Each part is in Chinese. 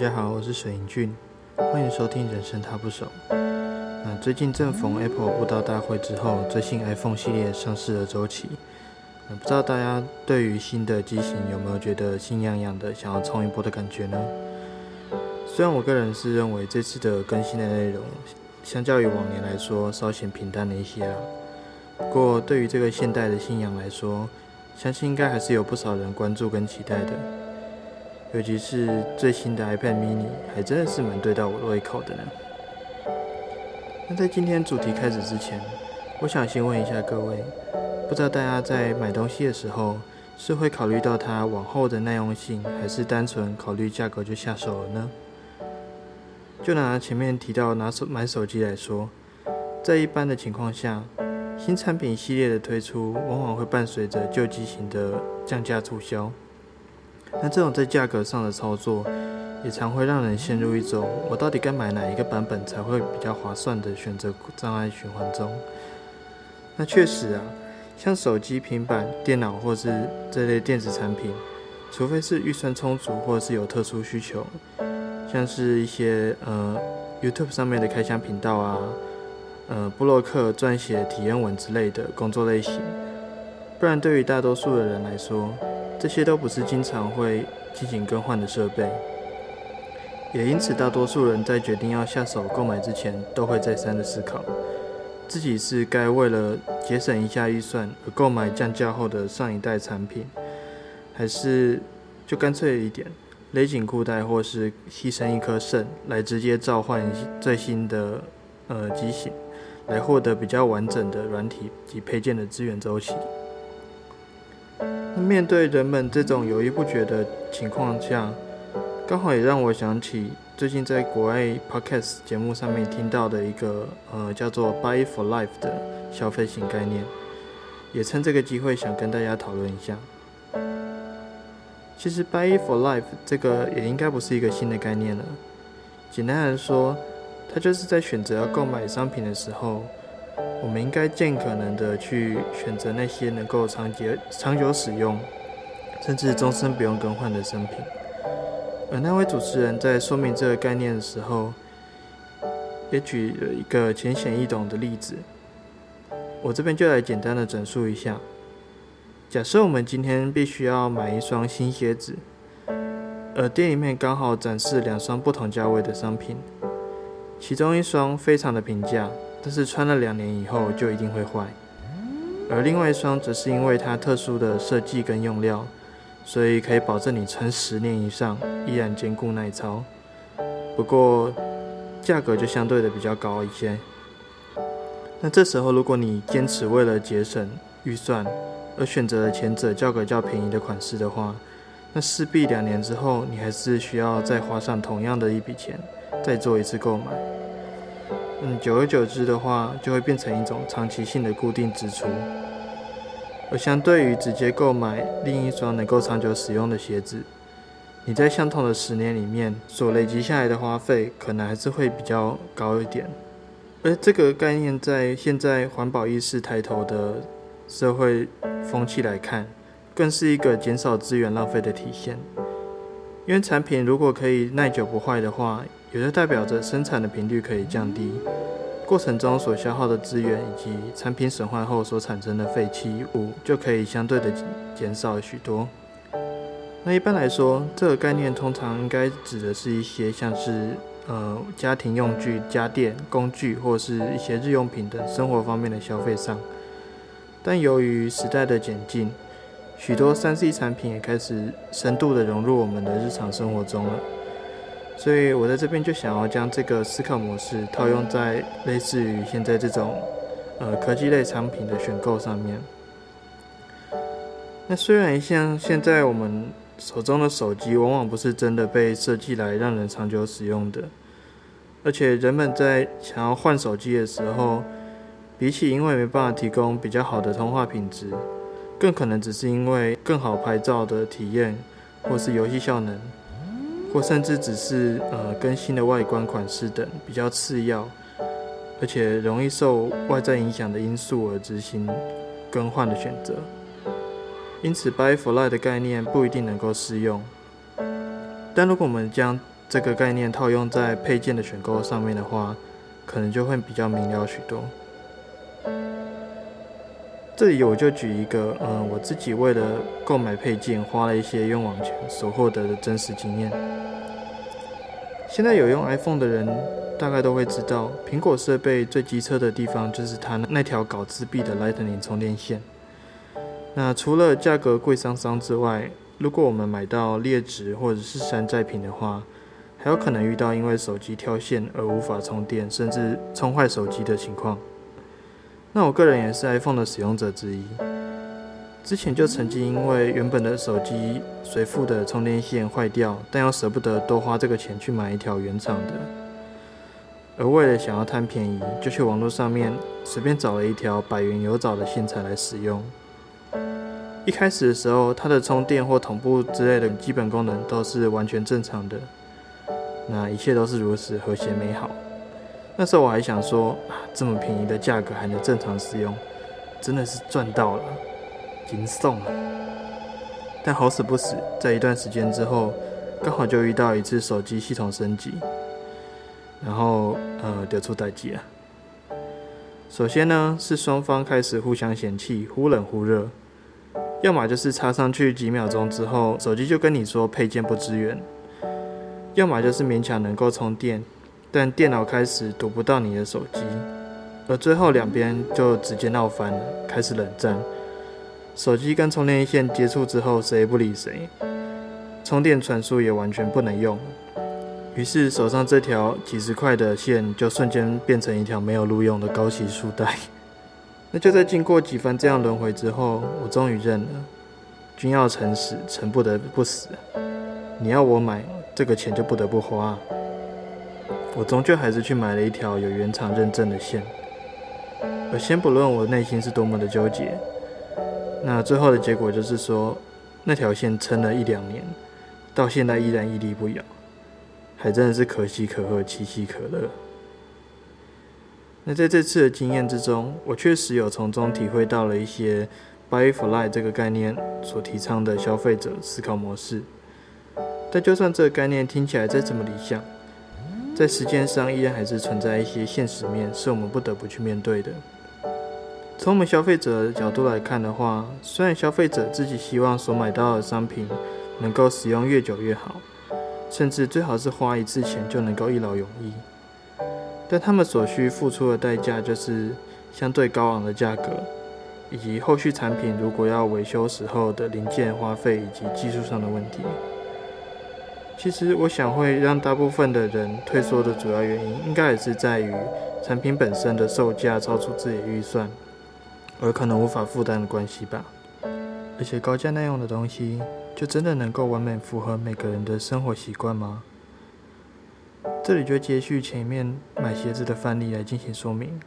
大家好，我是水银俊，欢迎收听人生他不熟。那最近正逢 Apple 布道大会之后，最新 iPhone 系列上市的周期，不知道大家对于新的机型有没有觉得心痒痒的，想要冲一波的感觉呢？虽然我个人是认为这次的更新的内容，相较于往年来说稍显平淡了一些啦。不过对于这个现代的信仰来说，相信应该还是有不少人关注跟期待的。尤其是最新的 iPad mini，还真的是蛮对到我胃口的呢。那在今天主题开始之前，我想先问一下各位，不知道大家在买东西的时候，是会考虑到它往后的耐用性，还是单纯考虑价格就下手了呢？就拿前面提到拿手买手机来说，在一般的情况下，新产品系列的推出，往往会伴随着旧机型的降价促销。那这种在价格上的操作，也常会让人陷入一种“我到底该买哪一个版本才会比较划算”的选择障碍循环中。那确实啊，像手机、平板电脑或是这类电子产品，除非是预算充足或是有特殊需求，像是一些呃 YouTube 上面的开箱频道啊，呃布洛克撰写体验文之类的工作类型，不然对于大多数的人来说，这些都不是经常会进行更换的设备，也因此大多数人在决定要下手购买之前，都会再三的思考，自己是该为了节省一下预算而购买降价后的上一代产品，还是就干脆一点，勒紧裤带或是牺牲一颗肾来直接召唤最新的呃机型，来获得比较完整的软体及配件的资源周期。面对人们这种犹豫不决的情况下，刚好也让我想起最近在国外 podcast 节目上面听到的一个呃叫做 “buy for life” 的消费型概念，也趁这个机会想跟大家讨论一下。其实 “buy for life” 这个也应该不是一个新的概念了，简单来说，它就是在选择要购买商品的时候。我们应该尽可能的去选择那些能够长久、长久使用，甚至终身不用更换的商品。而那位主持人在说明这个概念的时候，也举了一个浅显易懂的例子。我这边就来简单的转述一下：假设我们今天必须要买一双新鞋子，而店里面刚好展示两双不同价位的商品，其中一双非常的平价。但是穿了两年以后就一定会坏，而另外一双则是因为它特殊的设计跟用料，所以可以保证你穿十年以上依然坚固耐操。不过价格就相对的比较高一些。那这时候如果你坚持为了节省预算而选择了前者价格较便宜的款式的话，那势必两年之后你还是需要再花上同样的一笔钱再做一次购买。嗯，久而久之的话，就会变成一种长期性的固定支出。而相对于直接购买另一双能够长久使用的鞋子，你在相同的十年里面所累积下来的花费，可能还是会比较高一点。而这个概念在现在环保意识抬头的社会风气来看，更是一个减少资源浪费的体现。因为产品如果可以耐久不坏的话，也就代表着生产的频率可以降低，过程中所消耗的资源以及产品损坏后所产生的废弃物就可以相对的减少许多。那一般来说，这个概念通常应该指的是一些像是呃家庭用具、家电、工具或是一些日用品等生活方面的消费上。但由于时代的演进，许多三 C 产品也开始深度的融入我们的日常生活中了。所以我在这边就想要将这个思考模式套用在类似于现在这种呃科技类产品的选购上面。那虽然像现在我们手中的手机往往不是真的被设计来让人长久使用的，而且人们在想要换手机的时候，比起因为没办法提供比较好的通话品质，更可能只是因为更好拍照的体验或是游戏效能。或甚至只是呃更新的外观款式等比较次要，而且容易受外在影响的因素而执行更换的选择。因此，buy for life 的概念不一定能够适用。但如果我们将这个概念套用在配件的选购上面的话，可能就会比较明了许多。这里我就举一个，嗯，我自己为了购买配件花了一些冤枉钱所获得的真实经验。现在有用 iPhone 的人，大概都会知道，苹果设备最机车的地方就是它那条搞自闭的 Lightning 充电线。那除了价格贵桑桑之外，如果我们买到劣质或者是山寨品的话，还有可能遇到因为手机跳线而无法充电，甚至充坏手机的情况。那我个人也是 iPhone 的使用者之一，之前就曾经因为原本的手机随附的充电线坏掉，但又舍不得多花这个钱去买一条原厂的，而为了想要贪便宜，就去网络上面随便找了一条百元有找的线材来使用。一开始的时候，它的充电或同步之类的基本功能都是完全正常的，那一切都是如此和谐美好。那时候我还想说啊，这么便宜的价格还能正常使用，真的是赚到了，银送了。但好死不死，在一段时间之后，刚好就遇到一次手机系统升级，然后呃，得出代机了。首先呢，是双方开始互相嫌弃，忽冷忽热，要么就是插上去几秒钟之后，手机就跟你说配件不支援，要么就是勉强能够充电。但电脑开始读不到你的手机，而最后两边就直接闹翻了，开始冷战。手机跟充电线接触之后，谁也不理谁，充电传输也完全不能用。于是手上这条几十块的线就瞬间变成一条没有录用的高级书带。那就在经过几番这样轮回之后，我终于认了：君要臣死，臣不得不死。你要我买，这个钱就不得不花。我终究还是去买了一条有原厂认证的线，而先不论我内心是多么的纠结，那最后的结果就是说，那条线撑了一两年，到现在依然屹立不摇，还真的是可喜可贺，其喜可乐。那在这次的经验之中，我确实有从中体会到了一些 “buy for life” 这个概念所提倡的消费者思考模式，但就算这个概念听起来再怎么理想，在时间上依然还是存在一些现实面，是我们不得不去面对的。从我们消费者角度来看的话，虽然消费者自己希望所买到的商品能够使用越久越好，甚至最好是花一次钱就能够一劳永逸，但他们所需付出的代价就是相对高昂的价格，以及后续产品如果要维修时候的零件花费以及技术上的问题。其实，我想会让大部分的人退缩的主要原因，应该也是在于产品本身的售价超出自己预算，而可能无法负担的关系吧。而且，高价耐用的东西，就真的能够完美符合每个人的生活习惯吗？这里就接续前面买鞋子的范例来进行说明。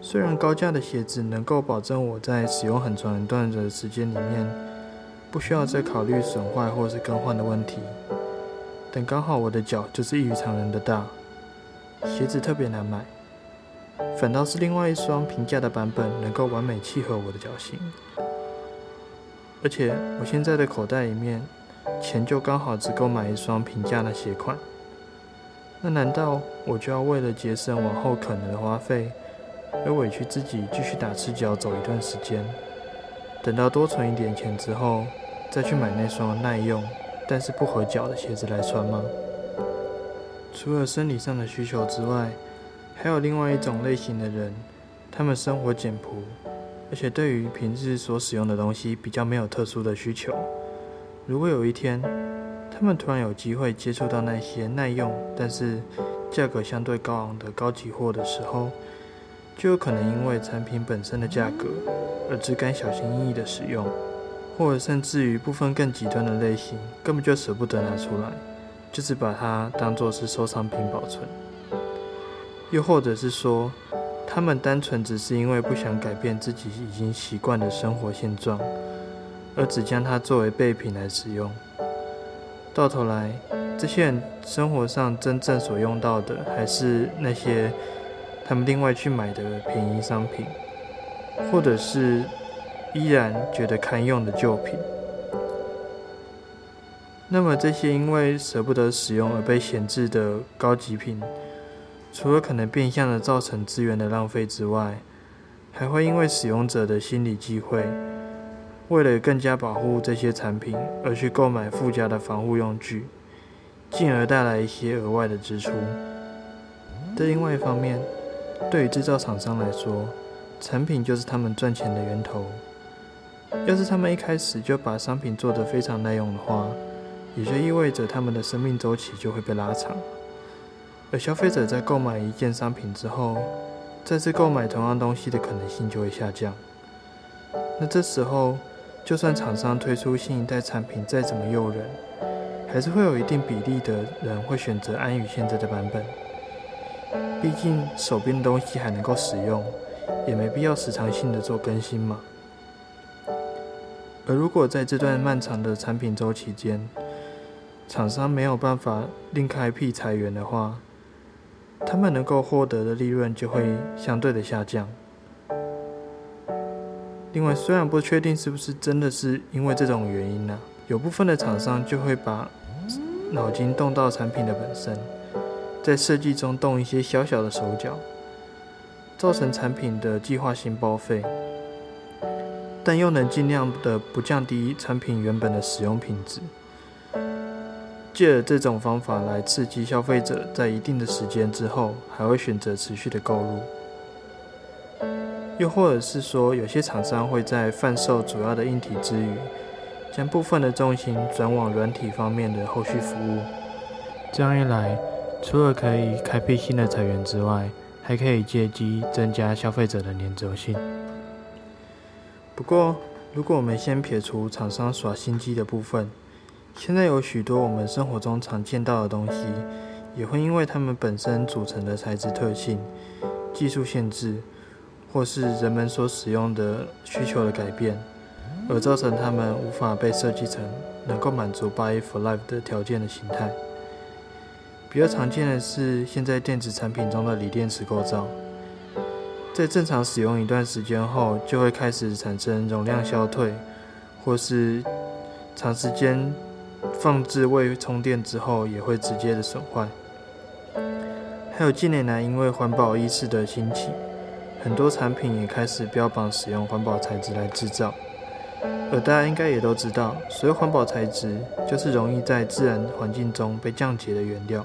虽然高价的鞋子能够保证我在使用很长一段的时间里面。不需要再考虑损坏或是更换的问题，但刚好我的脚就是异于常人的大，鞋子特别难买，反倒是另外一双平价的版本能够完美契合我的脚型，而且我现在的口袋里面钱就刚好只够买一双平价的鞋款，那难道我就要为了节省往后可能的花费，而委屈自己继续打赤脚走一段时间，等到多存一点钱之后？再去买那双耐用但是不合脚的鞋子来穿吗？除了生理上的需求之外，还有另外一种类型的人，他们生活简朴，而且对于平日所使用的东西比较没有特殊的需求。如果有一天，他们突然有机会接触到那些耐用但是价格相对高昂的高级货的时候，就有可能因为产品本身的价格而只敢小心翼翼的使用。或者甚至于部分更极端的类型，根本就舍不得拿出来，就是把它当做是收藏品保存。又或者是说，他们单纯只是因为不想改变自己已经习惯的生活现状，而只将它作为备品来使用。到头来，这些人生活上真正所用到的，还是那些他们另外去买的便宜商品，或者是。依然觉得堪用的旧品。那么这些因为舍不得使用而被闲置的高级品，除了可能变相的造成资源的浪费之外，还会因为使用者的心理忌讳，为了更加保护这些产品而去购买附加的防护用具，进而带来一些额外的支出。在另外一方面，对于制造厂商来说，产品就是他们赚钱的源头。要是他们一开始就把商品做得非常耐用的话，也就意味着他们的生命周期就会被拉长。而消费者在购买一件商品之后，再次购买同样东西的可能性就会下降。那这时候，就算厂商推出新一代产品再怎么诱人，还是会有一定比例的人会选择安于现在的版本。毕竟手边的东西还能够使用，也没必要时常性的做更新嘛。而如果在这段漫长的产品周期间，厂商没有办法另开辟裁员的话，他们能够获得的利润就会相对的下降。另外，虽然不确定是不是真的是因为这种原因呢，有部分的厂商就会把脑筋动到产品的本身，在设计中动一些小小的手脚，造成产品的计划性报废。但又能尽量的不降低产品原本的使用品质，借着这种方法来刺激消费者，在一定的时间之后还会选择持续的购入。又或者是说，有些厂商会在贩售主要的硬体之余，将部分的重心转往软体方面的后续服务。这样一来，除了可以开辟新的财源之外，还可以借机增加消费者的粘着性。不过，如果我们先撇除厂商耍心机的部分，现在有许多我们生活中常见到的东西，也会因为它们本身组成的材质特性、技术限制，或是人们所使用的需求的改变，而造成它们无法被设计成能够满足 “buy for life” 的条件的形态。比较常见的是，现在电子产品中的锂电池构造。在正常使用一段时间后，就会开始产生容量消退，或是长时间放置未充电之后，也会直接的损坏。还有近年来因为环保意识的兴起，很多产品也开始标榜使用环保材质来制造。而大家应该也都知道，所谓环保材质，就是容易在自然环境中被降解的原料。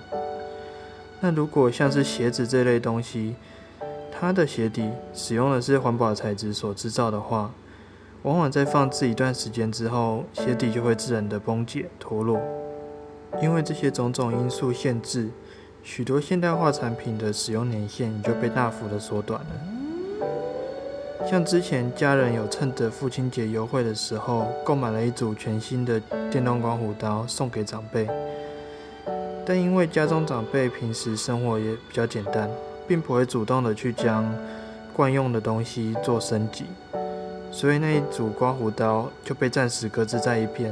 那如果像是鞋子这类东西，它的鞋底使用的是环保材质所制造的话，往往在放置一段时间之后，鞋底就会自然的崩解脱落。因为这些种种因素限制，许多现代化产品的使用年限就被大幅的缩短了。像之前家人有趁着父亲节优惠的时候，购买了一组全新的电动刮胡刀送给长辈，但因为家中长辈平时生活也比较简单。并不会主动的去将惯用的东西做升级，所以那一组刮胡刀就被暂时搁置在一边，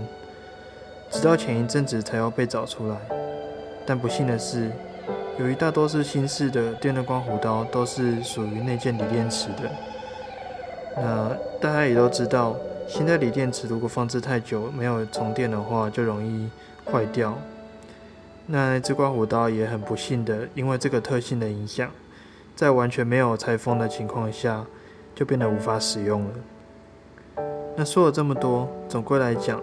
直到前一阵子才又被找出来。但不幸的是，由于大多数新式的电动刮胡刀都是属于内建锂电池的，那大家也都知道，现在锂电池如果放置太久没有充电的话，就容易坏掉。那这刮胡刀也很不幸的，因为这个特性的影响。在完全没有拆封的情况下，就变得无法使用了。那说了这么多，总归来讲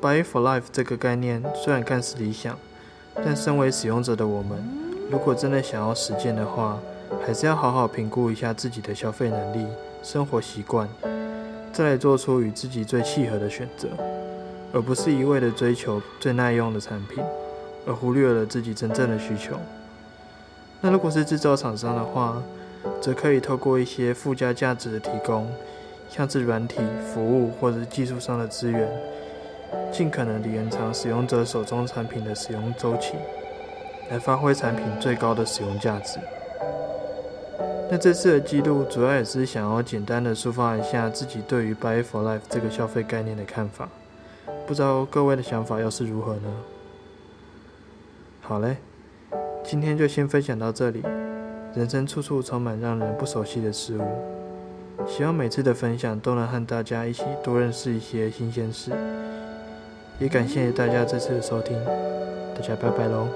，“buy for life” 这个概念虽然看似理想，但身为使用者的我们，如果真的想要实践的话，还是要好好评估一下自己的消费能力、生活习惯，再来做出与自己最契合的选择，而不是一味的追求最耐用的产品，而忽略了自己真正的需求。那如果是制造厂商的话，则可以透过一些附加价值的提供，像是软体、服务或者技术上的资源，尽可能的延长使用者手中产品的使用周期，来发挥产品最高的使用价值。那这次的记录主要也是想要简单的抒发一下自己对于 “buy for life” 这个消费概念的看法，不知道各位的想法又是如何呢？好嘞。今天就先分享到这里。人生处处充满让人不熟悉的事物，希望每次的分享都能和大家一起多认识一些新鲜事，也感谢大家这次的收听，大家拜拜喽。